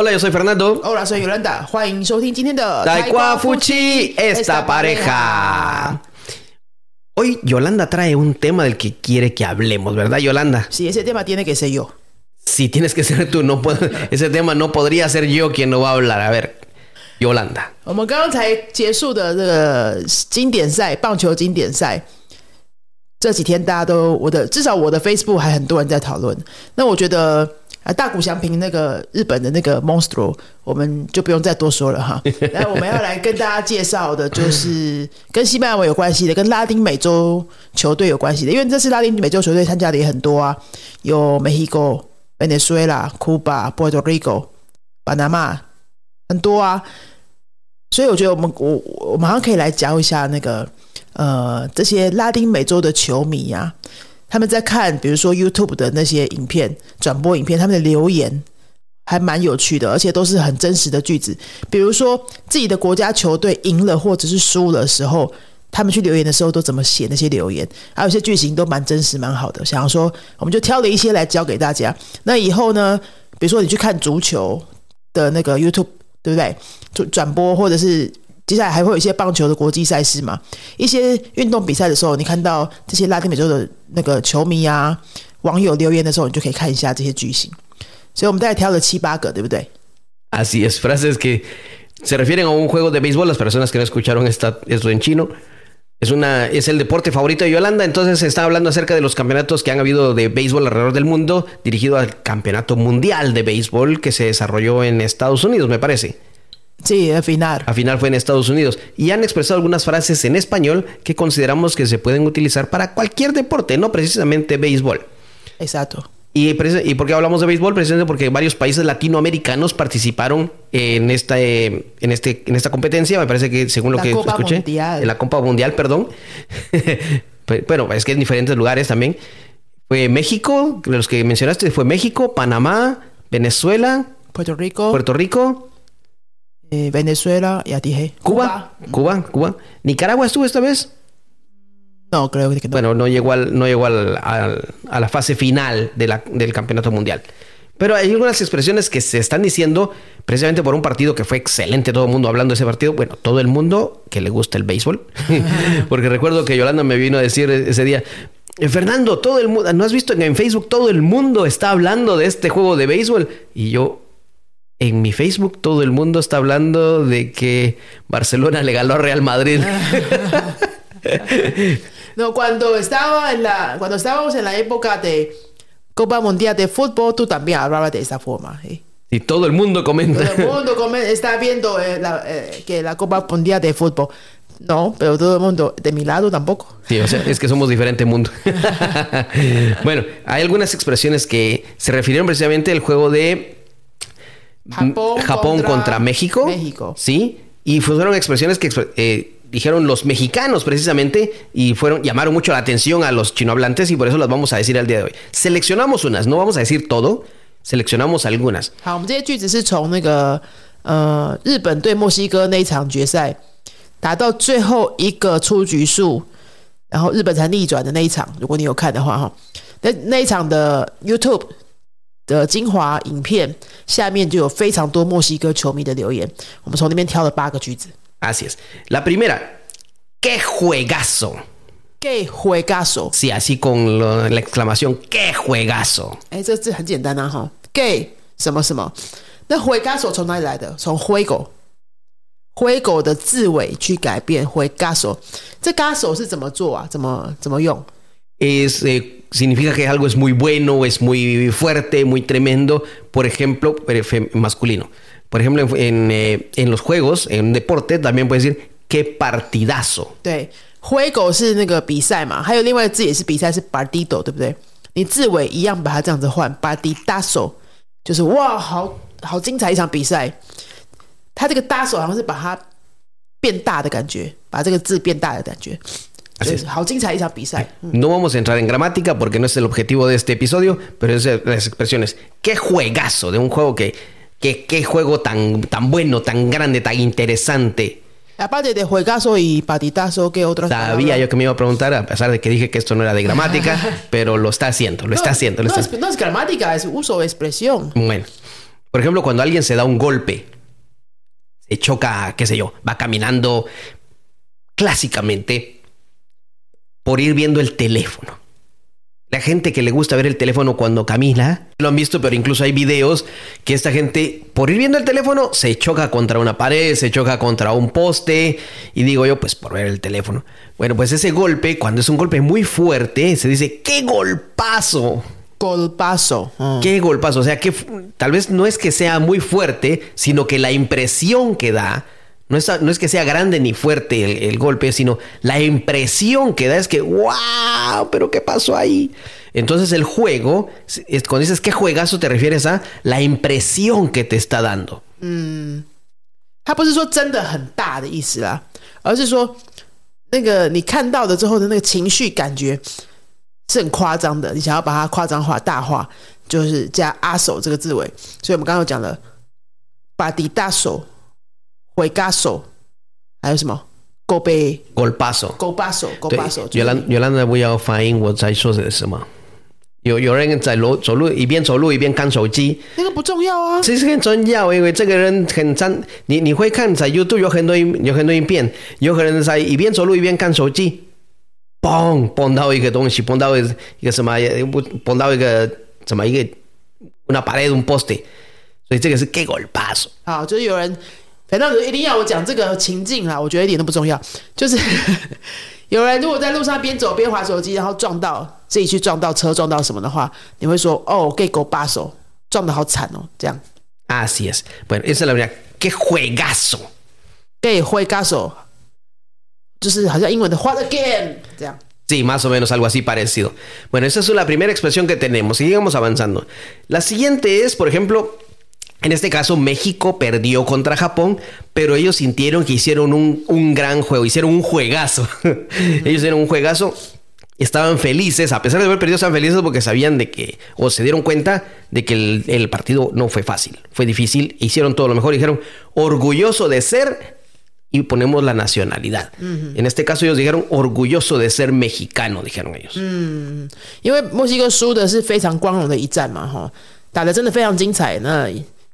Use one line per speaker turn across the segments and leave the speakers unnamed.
Hola, yo soy Fernando.
Hola, soy Yolanda. 欢迎收听今天的
Taekwa Fuchi, esta pareja. Hoy Yolanda trae un tema del que quiere que hablemos, ¿verdad, Yolanda?
Sí, ese tema tiene que ser yo.
Si tienes que ser tú, no puedo, ese tema no podría ser yo quien lo va a hablar. A ver, Yolanda.
我们刚刚才结束的这个经典赛，棒球经典赛，这几天大家都我的至少我的 Facebook 还很多人在讨论。那我觉得 啊，大谷翔平那个日本的那个 Monstro，我们就不用再多说了哈。来我们要来跟大家介绍的就是 跟西班牙文有关系的，跟拉丁美洲球队有关系的，因为这次拉丁美洲球队参加的也很多啊，有 Mexico、Venezuela、Cuba、Puerto Rico、巴拿马，很多啊。所以我觉得我们我我马上可以来教一下那个呃这些拉丁美洲的球迷啊，他们在看比如说 YouTube 的那些影片转播影片，他们的留言还蛮有趣的，而且都是很真实的句子。比如说自己的国家球队赢了或者是输了的时候，他们去留言的时候都怎么写那些留言，还有一些句型都蛮真实蛮好的。想要说，我们就挑了一些来教给大家。那以后呢，比如说你去看足球的那个 YouTube。对不对？转转播或者是接下来还会有一些棒球的国际赛事嘛？一些运动比赛的时候，你看到这些拉丁美洲的那个球迷啊、网友留言的时候，你就可以看一下这些句型。所以我们大概挑了七八个，对不对？
Así es, frases que se refieren a un juego de béisbol. Las personas que no escucharon esta, esto en chino. Es, una, es el deporte favorito de Yolanda, entonces se está hablando acerca de los campeonatos que han habido de béisbol alrededor del mundo, dirigido al Campeonato Mundial de Béisbol que se desarrolló en Estados Unidos, me parece.
Sí. Al final
fue en Estados Unidos. Y han expresado algunas frases en español que consideramos que se pueden utilizar para cualquier deporte, no precisamente béisbol.
Exacto.
Y, ¿Y por qué hablamos de béisbol? Precisamente porque varios países latinoamericanos participaron en esta, eh, en este, en esta competencia. Me parece que, según lo
la
que
Copa
escuché,
Mundial.
en la Copa Mundial, perdón. bueno, es que en diferentes lugares también. Fue México, los que mencionaste, fue México, Panamá, Venezuela,
Puerto Rico,
Puerto Rico,
eh, Venezuela, ya dije.
Cuba, Cuba, Cuba. ¿Nicaragua estuvo esta vez?
No, creo que no.
Bueno, no llegó, al, no llegó al, al, a la fase final de la, del campeonato mundial. Pero hay algunas expresiones que se están diciendo precisamente por un partido que fue excelente, todo el mundo hablando de ese partido. Bueno, todo el mundo que le gusta el béisbol. Porque recuerdo que Yolanda me vino a decir ese día, Fernando, todo el mundo, ¿no has visto en Facebook todo el mundo está hablando de este juego de béisbol? Y yo, en mi Facebook todo el mundo está hablando de que Barcelona le ganó a Real Madrid.
no, cuando estaba en la, cuando estábamos en la época de Copa Mundial de Fútbol, tú también hablabas de esa forma. ¿eh?
Y todo el mundo comenta.
Todo el mundo comenta, está viendo eh, la, eh, que la Copa Mundial de Fútbol. No, pero todo el mundo, de mi lado tampoco.
Sí, o sea, es que somos diferente mundo. bueno, hay algunas expresiones que se refirieron precisamente al juego de
Japón,
Japón contra, contra, México.
México.
Sí, y fueron expresiones que eh, dijeron los mexicanos precisamente y fueron llamaron mucho la atención a los chinohablantes y por eso las vamos a decir al día de hoy. Seleccionamos unas, no vamos a decir todo, seleccionamos algunas.
好，我们这些句子是从那个呃日本对墨西哥那一场决赛打到最后一个出局数，然后日本才逆转的那一场。如果你有看的话哈，那那一场的 YouTube 的精华影片下面就有非常多墨西哥球迷的留言，我们从那边挑了八个句子。
Así es. La primera, ¡qué juegazo!
¡Qué juegazo!
Sí, así con lo, la exclamación, ¡qué juegazo!
哎，这字很简单啊哈，qué 什么什么？那 juegazo 从哪里来的？从灰狗，灰狗的字尾去改变 juegazo。这 gaso 是怎么做啊？怎么怎么用
？Es, eh, significa que algo es muy bueno, es muy fuerte, muy tremendo, por ejemplo, masculino. Por ejemplo, en, eh, en los juegos, en deporte, también puedes decir qué partidazo.
对，灰狗是那个比赛嘛，还有另外一个字也是比赛，是 partido，对不对？你字尾一样把它这样子换，partidazo，就是哇，好好精彩一场比赛。它这个 dazo 好像是把它变大的感觉，把这个字变大的感觉。
Así es.
好精彩一场比赛。
No vamos a entrar en gramática porque no es el objetivo de este episodio, pero es de las expresiones. Qué juegazo de un juego que, que qué juego tan, tan bueno, tan grande, tan interesante.
Aparte de juegazo y patitazo, ¿qué otras
Sabía yo que me iba a preguntar, a pesar de que dije que esto no era de gramática, pero lo está haciendo, lo está haciendo. Lo
no,
está...
es, no es gramática, es uso de expresión.
Bueno, Por ejemplo, cuando alguien se da un golpe, se choca, qué sé yo, va caminando clásicamente por ir viendo el teléfono. La gente que le gusta ver el teléfono cuando camina, lo han visto, pero incluso hay videos que esta gente, por ir viendo el teléfono, se choca contra una pared, se choca contra un poste, y digo yo, pues por ver el teléfono. Bueno, pues ese golpe, cuando es un golpe muy fuerte, se dice, ¡qué golpazo!
Golpazo. Ah.
¡Qué golpazo! O sea, que tal vez no es que sea muy fuerte, sino que la impresión que da no es, no es, que sea grande ni fuerte el, el, golpe, sino la impresión que da es que, wow, pero ¿qué pasó ahí? Entonces el juego, es, cuando dices qué juegazo te refieres a la impresión que te está dando.
嗯，它不是说真的很大的意思啦，而是说那个你看到的之后的那个情绪感觉是很夸张的，你想要把它夸张化、大化，就是加阿手这个字尾。所以我们刚刚有讲了，把底大手。 回嘎手，还有什么杯
golpazo
Go 把手
对
把手。
原来原来呢，我要反映我在说的是什么。有有人在路走路，一边走路一边看手机，
那个不重要啊。
其实很重要，因为这个人很脏。你你会看在 YouTube 有很多有很多影片，有可能在一边走路一边看手机，嘣碰到一个东西，碰到一个什么，不碰到一个怎么一个 una pared un poste，所以这个是 que golpazo。
好，就是有人。反正一定要我讲这个情境啦，我觉得一点都不重要。就是有人如果在路上边走边划手机，然后撞到自己去撞到车撞到什么的话，你会说哦，给狗把手撞的好惨哦，这样。
Así es. Bueno, esa es la verdad. ¡Qué juegazo!
给挥嘎手，就是好像英文的 What again 这样。
Sí, más o menos algo así parecido. Bueno, esa es la primera expresión que tenemos. Sigamos avanzando. La siguiente es, por ejemplo, en este caso, México perdió contra Japón, pero ellos sintieron que hicieron un, un gran juego, hicieron un juegazo. ellos hicieron un juegazo, estaban felices, a pesar de haber perdido, estaban felices porque sabían de que, o se dieron cuenta de que el, el partido no fue fácil, fue difícil, hicieron todo lo mejor, dijeron, orgulloso de ser, y ponemos la nacionalidad. En este caso, ellos dijeron, orgulloso de ser mexicano, dijeron ellos.
因为墨西哥输的是非常光荣的一战嘛，哈，打的真的非常精彩，那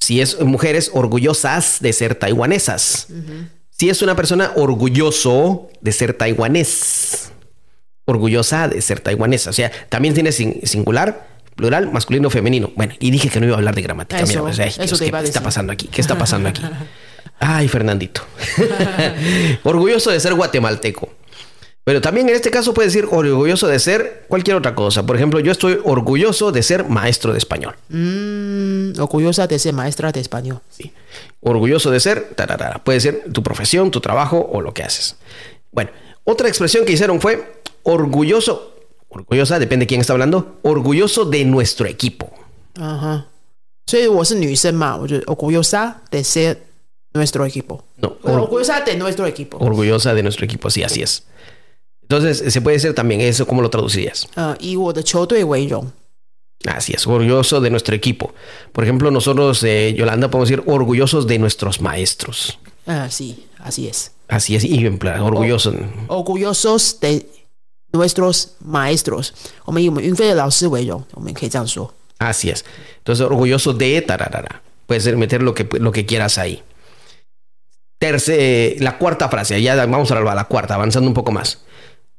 Si es mujeres, orgullosas de ser taiwanesas. Si es una persona, orgulloso de ser taiwanés. Orgullosa de ser taiwanesa. O sea, también tiene sin- singular, plural, masculino, femenino. Bueno, y dije que no iba a hablar de gramática.
Eso,
Mira, pues, ay, Dios, ¿qué está pasando aquí? ¿Qué está pasando aquí? Ay, Fernandito. orgulloso de ser guatemalteco. Pero también en este caso puede decir orgulloso de ser cualquier otra cosa. Por ejemplo, yo estoy orgulloso de ser maestro de español.
Mm, orgullosa de ser maestra de español.
Sí. Orgulloso de ser, tararara. puede ser tu profesión, tu trabajo o lo que haces. Bueno, otra expresión que hicieron fue orgulloso, orgullosa, depende de quién está hablando, orgulloso de nuestro equipo.
Ajá. Soy orgullosa de ser nuestro equipo.
No,
orgullosa de nuestro equipo.
Orgullosa de nuestro equipo, sí, así es. Entonces, se puede ser también eso, ¿cómo lo traducirías?
Uh,
Así es, orgulloso de nuestro equipo. Por ejemplo, nosotros, eh, Yolanda, podemos decir orgullosos de nuestros maestros.
Ah, sí, así es.
Así es, y en plan, orgullosos.
O, orgullosos de nuestros maestros.
Así es. Entonces, orgulloso de tararara. Puedes meter lo que, lo que quieras ahí. Terce, eh, la cuarta frase, ya vamos a la cuarta, avanzando un poco más.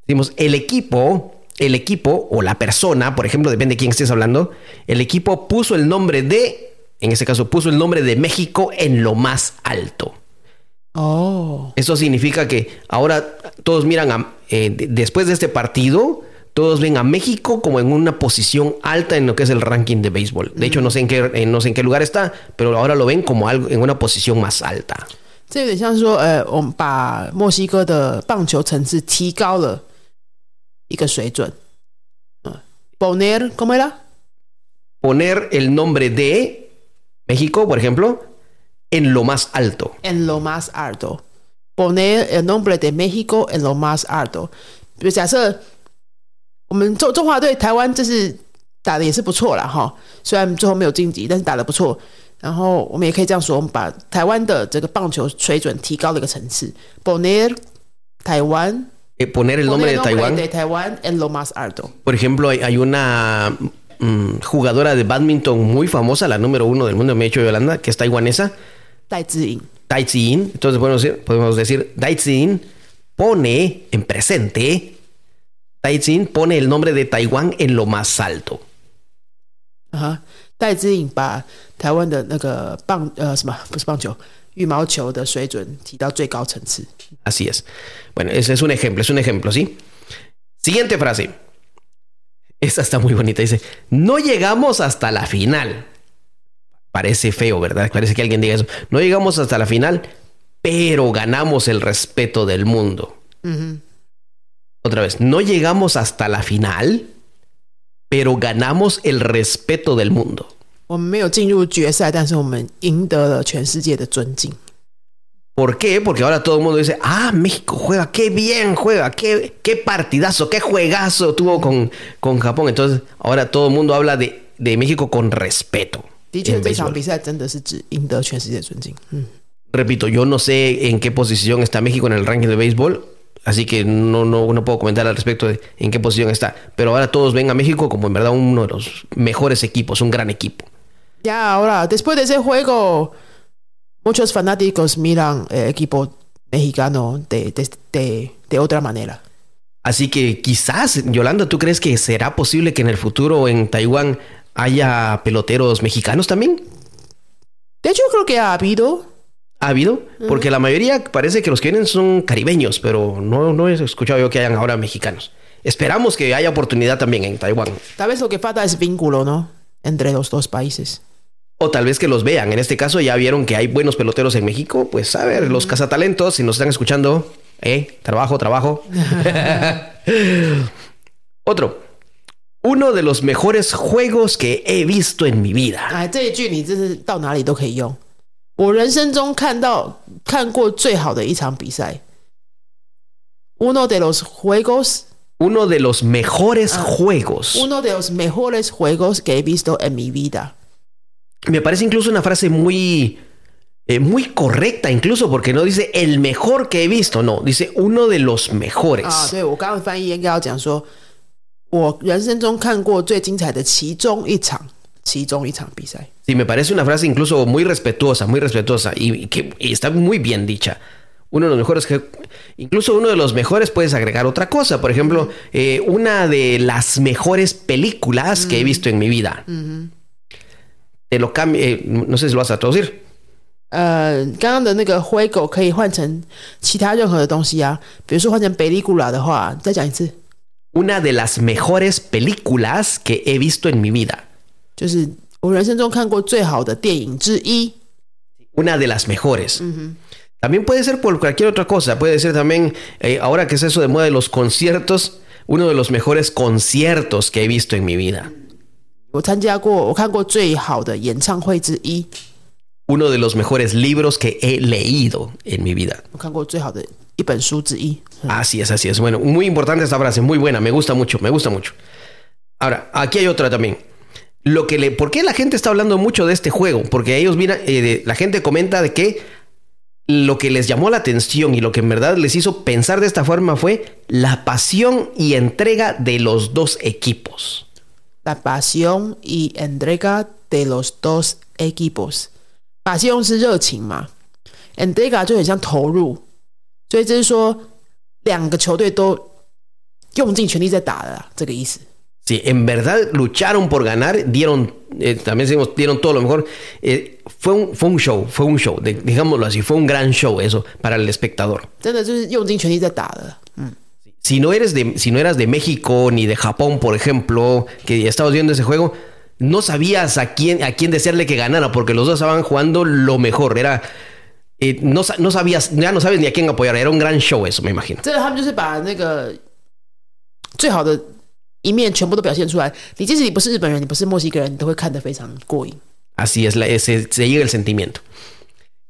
Decimos, el equipo, el equipo o la persona, por ejemplo, depende de quién estés hablando, el equipo puso el nombre de, en este caso, puso el nombre de México en lo más alto.
哦，
Eso significa que ahora todos miran a, eh, de- después de este partido, todos ven a México como en una posición alta en lo que es el ranking de béisbol. De hecho, no sé en qué, eh, no sé en qué lugar está, pero ahora lo ven como algo en una posición más alta.
这有点像是说，呃，我们把墨西哥的棒球层次提高了 一个水准。嗯，poner，¿cómo
era？Poner el nombre de México, por ejemplo, en lo más alto.
En lo más alto. Poner el nombre de México en lo más alto。比如假设我们中中华队台湾这是打的也是不错了哈，虽然最后没有晋级，但是打的不错。然后我们也可以这样说，我们把台湾的这个棒球水准提高了一个层次。Poner 台湾
Eh, poner el nombre de Taiwán.
de Taiwán en lo más alto.
Por ejemplo, hay, hay una mm, jugadora de badminton muy famosa, la número uno del mundo, me he hecho Yolanda, que es taiwanesa,
戴资颖
Dai Ziyin. Entonces podemos decir, podemos decir Dai Ziyin pone en presente, Dai Ziyin pone el nombre de Taiwán en lo más alto.
啊哈，戴资颖把台湾的那个棒呃什么不是棒球 羽毛球的水准提到最高层次。
Así es. Bueno, ese es un ejemplo, es un ejemplo, ¿sí? Siguiente frase. Esta está muy bonita. Dice, no llegamos hasta la final. Parece feo, ¿verdad? Parece que alguien diga eso. No llegamos hasta la final, pero ganamos el respeto del mundo.
嗯
Otra vez, no llegamos hasta la final, pero ganamos el respeto del mundo.
哼，我们没有进入决赛，但是我们赢得了全世界的尊敬。
¿Por qué? Porque ahora todo el mundo dice, ah, México juega, qué bien juega, qué, qué partidazo, qué juegazo tuvo con, con Japón. Entonces, ahora todo el mundo habla de, de México con respeto.
的确，
en
这场
béisbol.
比赛真的是只赢得全世界尊敬。嗯，
Repito, yo no sé en qué posición está México en el ranking de béisbol, así que no, no, no puedo comentar al respecto de en qué posición está. Pero ahora todos ven a México como en verdad uno de los mejores equipos, un gran equipo.
Ya ahora, después de ese juego, muchos fanáticos miran el equipo mexicano de, de, de, de otra manera.
Así que quizás, Yolanda, ¿tú crees que será posible que en el futuro en Taiwán haya peloteros mexicanos también?
De hecho, creo que ha habido.
¿Ha habido? Porque la mayoría parece que los que vienen son caribeños, pero no, no he escuchado yo que hayan ahora mexicanos. Esperamos que haya oportunidad también en Taiwán.
Tal vez lo que falta es vínculo, ¿no? Entre los dos países.
O tal vez que los vean. En este caso ya vieron que hay buenos peloteros en México. Pues a ver, los cazatalentos, si nos están escuchando, eh, trabajo, trabajo. Otro. Uno de los mejores juegos que he visto en mi vida.
Ah, este este uno de los juegos
uno de los mejores ah, juegos.
Uno de los mejores juegos que he visto en mi vida
Me parece incluso una frase muy, eh, muy correcta, incluso porque no dice el mejor que he visto, no, dice uno de los mejores.
啊，对我刚刚翻译应该要讲说，我人生中看过最精彩的其中一场，其中一场比赛。
Sí, me parece una frase incluso muy respetuosa, muy respetuosa y que y está muy bien dicha. Uno de los mejores que, incluso uno de los mejores puedes agregar otra cosa. Por ejemplo, eh, una de las mejores películas que he visto en mi vida. Te lo cambio, eh, no sé si lo vas a traducir.
呃，刚刚的那个灰狗可以换成其他任何的东西啊，比如说换成贝利古拉的话，再讲一次，
Una de las mejores películas que he visto en mi vida.
就是我人生中看过最好的电影之一。
Una de las mejores. También puede ser por cualquier otra cosa. Puede ser también, eh, ahora que es eso de moda de los conciertos, uno de los mejores conciertos que he visto en mi vida.
我参加过，我看过最好的演唱会之一，
Uno de los mejores libros que he leído en mi vida.
我看过最好的一本书之一。
Así es, así es. Bueno, muy importante esta frase, muy buena, me gusta mucho, me gusta mucho. Ahora, aquí hay otra también. Lo que le, ¿Por qué la gente está hablando mucho de este juego? Porque ellos, mira, eh, de- la gente comenta de que lo que les llamó la atención y lo que en verdad les hizo pensar de esta forma fue la pasión y entrega de los dos equipos.
La pasión y entrega de los dos equipos。pasión 是热情嘛，entrega 就很像投入，所以这是说两个球队都用尽全力在打的啦，这个意思。
Sí, en verdad lucharon por ganar, dieron, eh, también decimos, dieron todo lo mejor. Eh, fue, un, fue un show, fue un show, de- digámoslo así, fue un gran show eso para el espectador.
真的就是用尽全力在打的。 嗯，
Si no, eres de, si no eras de México ni de Japón, por ejemplo, que estabas viendo ese juego, no sabías a quién, a quién desearle que ganara, porque los dos estaban jugando lo mejor. Era, eh, no, sa- no sabías, ya no sabes ni a quién apoyar. Era un gran show eso, me imagino.
这个他们就是把那个最好的一面全部都表现出来。你即使你不是日本人，你不是墨西哥人，你都会看得非常过瘾。
Así es, la, se, se llega el sentimiento.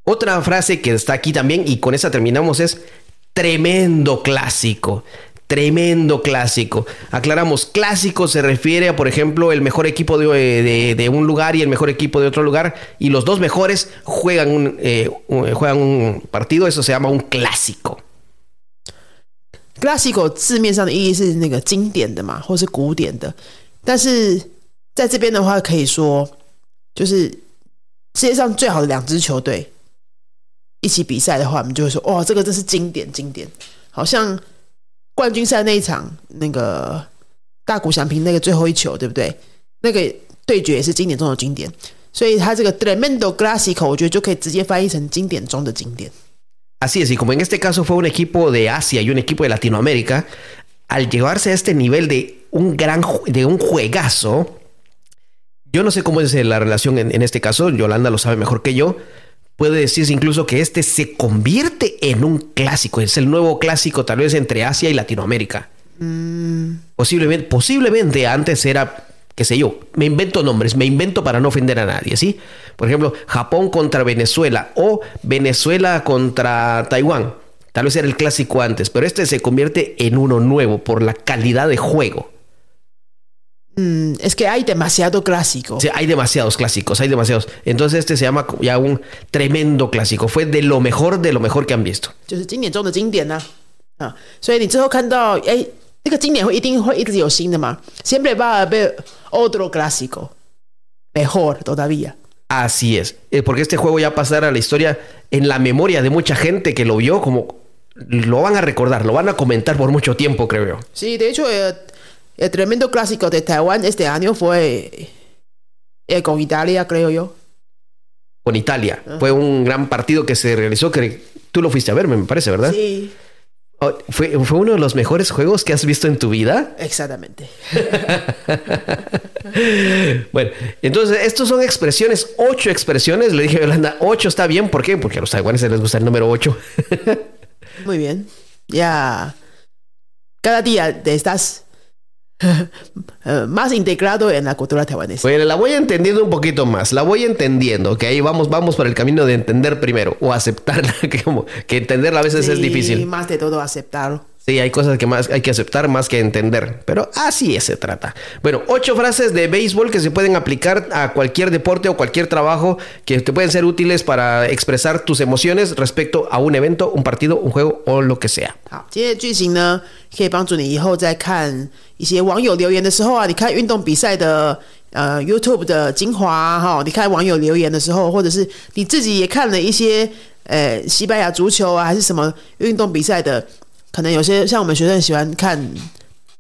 Otra frase que está aquí también, y con esa terminamos, es tremendo clásico. Tremendo clásico. Aclaramos, clásico se refiere a, por ejemplo, el mejor equipo de, de, un lugar y el mejor equipo de otro lugar, y los dos mejores juegan un, eh, juegan un partido, eso se llama un clásico.
Clásico 字面上的意义是那个经典的嘛，或是古典的。但是在这边的话，可以说就是世界上最好的两支球队一起比赛的话，我们就会说，哇，这个真是经典经典。好像 冠军赛那一场，那个大谷翔平那个最后一球，对不对？那个对决也是经典中的经典。所以它这个 tremendo clásico，我觉得就可以直接翻译成经典中的经典。
Así es, y como en este caso fue un equipo de Asia y un equipo de Latinoamérica, al llevarse a este nivel de un gran de un juegazo, yo no sé cómo es la relación en, este caso, Yolanda lo sabe mejor que yo. Puede decirse incluso que este se convierte en un clásico, es el nuevo clásico tal vez entre Asia y Latinoamérica. Mm. Posiblemente, posiblemente antes era qué sé yo, me invento nombres, me invento para no ofender a nadie, ¿sí? Por ejemplo, Japón contra Venezuela o Venezuela contra Taiwán. Tal vez era el clásico antes, pero este se convierte en uno nuevo por la calidad de juego.
Mm, es que hay demasiado clásico.
Sí, hay demasiados clásicos, hay demasiados. Entonces este se llama ya un tremendo clásico. Fue de lo mejor de lo mejor que han visto.
这个经典会一定会一直有新的嘛？Siempre va a haber otro clásico mejor todavía.
Así es, eh, porque este juego ya pasará a la historia en la memoria de mucha gente que lo vio, como lo van a recordar, lo van a comentar por mucho tiempo, creo yo.
Sí, de hecho, el, tremendo clásico de Taiwán este año fue eh, con Italia, creo yo.
Con Italia. Ah. Fue un gran partido que se realizó, que tú lo fuiste a ver, me parece, ¿verdad?
Sí.
Oh, ¿Fue, ¿Fue uno de los mejores juegos que has visto en tu vida?
Exactamente.
bueno, entonces, estos son expresiones, ocho expresiones. Le dije a Yolanda, ocho está bien. ¿Por qué? Porque a los taiwaneses les gusta el número ocho.
Muy bien. Ya. Cada día te estás Más integrado en la cultura taiwanesa.
Bueno, la voy entendiendo un poquito más, la voy entendiendo, que ahí vamos, vamos por el camino de entender primero o aceptarla, que como que entenderla a veces es difícil.
Y más de todo aceptarlo.
Sí, hay cosas que más hay que aceptar más que entender, pero así se trata. Bueno, ocho frases de béisbol que se pueden aplicar a cualquier deporte o cualquier trabajo que te pueden ser útiles para expresar tus emociones respecto a un evento, un partido, un juego o lo que sea.
好，这些句型呢，可以帮助你以后在看一些网友留言的时候啊，你看运动比赛的呃 YouTube 的精华哈，你看网友留言的时候，或者是你自己也看了一些呃西班牙足球啊，还是什么运动比赛的。 可能有些像我们学生喜欢看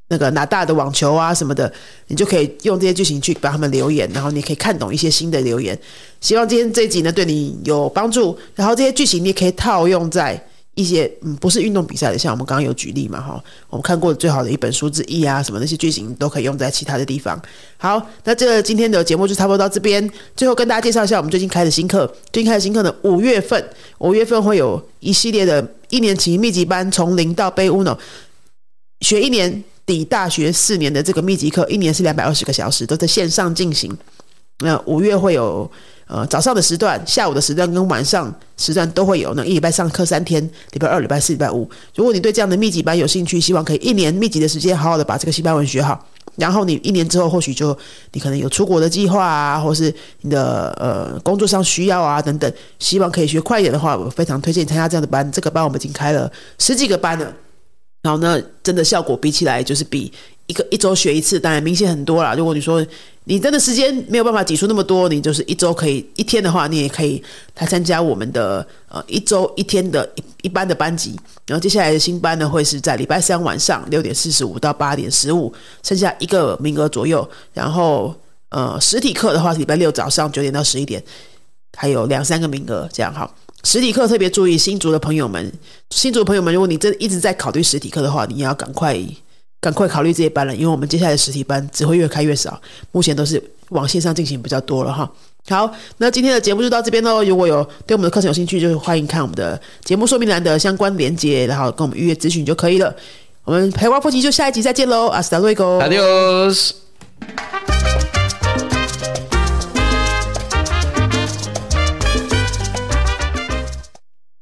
那个拿大的网球啊什么的，你就可以用这些剧情去帮他们留言，然后你可以看懂一些新的留言。希望今天这一集呢对你有帮助，然后这些剧情你也可以套用在。一些嗯不是运动比赛的，像我们刚刚有举例嘛哈，我们看过的最好的一本书之一啊，什么那些剧情都可以用在其他的地方。好，那这个今天的节目就差不多到这边。最后跟大家介绍一下我们最近开的新课，最近开的新课呢，五月份五月份会有一系列的一年级密集班，从零到背 uno，学一年抵大学四年的这个密集课，一年是两百二十个小时，都在线上进行。那五月会有。呃，早上的时段、下午的时段跟晚上时段都会有。那一礼拜上课三天，礼拜二、礼拜四、礼拜五。如果你对这样的密集班有兴趣，希望可以一年密集的时间好好的把这个西班牙文学好，然后你一年之后或许就你可能有出国的计划啊，或是你的呃工作上需要啊等等，希望可以学快一点的话，我非常推荐参加这样的班。这个班我们已经开了十几个班了，然后呢，真的效果比起来就是比。一个一周学一次，当然明显很多啦。如果你说你真的时间没有办法挤出那么多，你就是一周可以一天的话，你也可以来参加我们的呃一周一天的一一班的班级。然后接下来的新班呢，会是在礼拜三晚上六点四十五到八点十五，剩下一个名额左右。然后呃实体课的话，礼拜六早上九点到十一点，还有两三个名额，这样哈。实体课特别注意新竹的朋友们，新竹朋友们，如果你真一直在考虑实体课的话，你要赶快。赶快考虑这些班了，因为我们接下来的实体班只会越开越少，目前都是往线上进行比较多了哈。好，那今天的节目就到这边喽。如果有对我们的课程有兴趣，就欢迎看我们的节目说明栏的相关连接，然后跟我们预约咨询就可以了。我们陪玩复习就下一集再见喽，阿斯达瑞哥
，Adios。